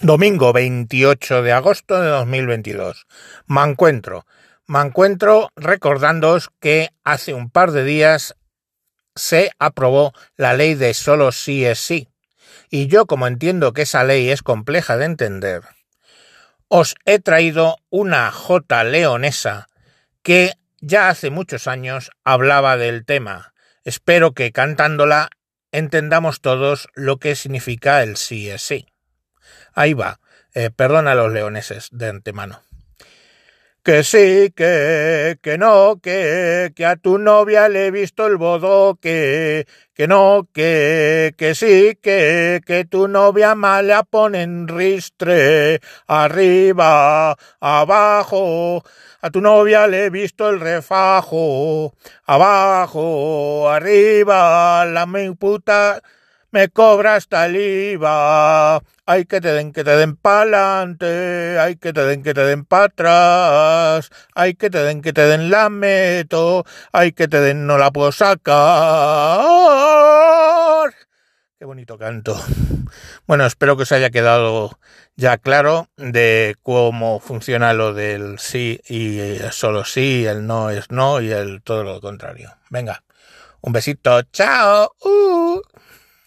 Domingo 28 de agosto de 2022. Me encuentro. Me encuentro recordándoos que hace un par de días se aprobó la ley de solo sí es sí. Y yo, como entiendo que esa ley es compleja de entender, os he traído una J leonesa que ya hace muchos años hablaba del tema. Espero que cantándola entendamos todos lo que significa el sí es sí. Ahí va. Eh, perdona a los leoneses de antemano. Que sí, que, que no, que, que a tu novia le he visto el bodoque, que no, que, que sí, que, que tu novia mala pone en ristre, arriba, abajo, a tu novia le he visto el refajo, abajo, arriba, la mi puta me cobra hasta el IVA. Hay que te den, que te den pa'lante, hay que te den, que te den para atrás, hay que te den, que te den la meto, hay que te den, no la puedo sacar. Qué bonito canto. Bueno, espero que os haya quedado ya claro de cómo funciona lo del sí y solo sí, el no es no y el todo lo contrario. Venga, un besito, chao. Uh.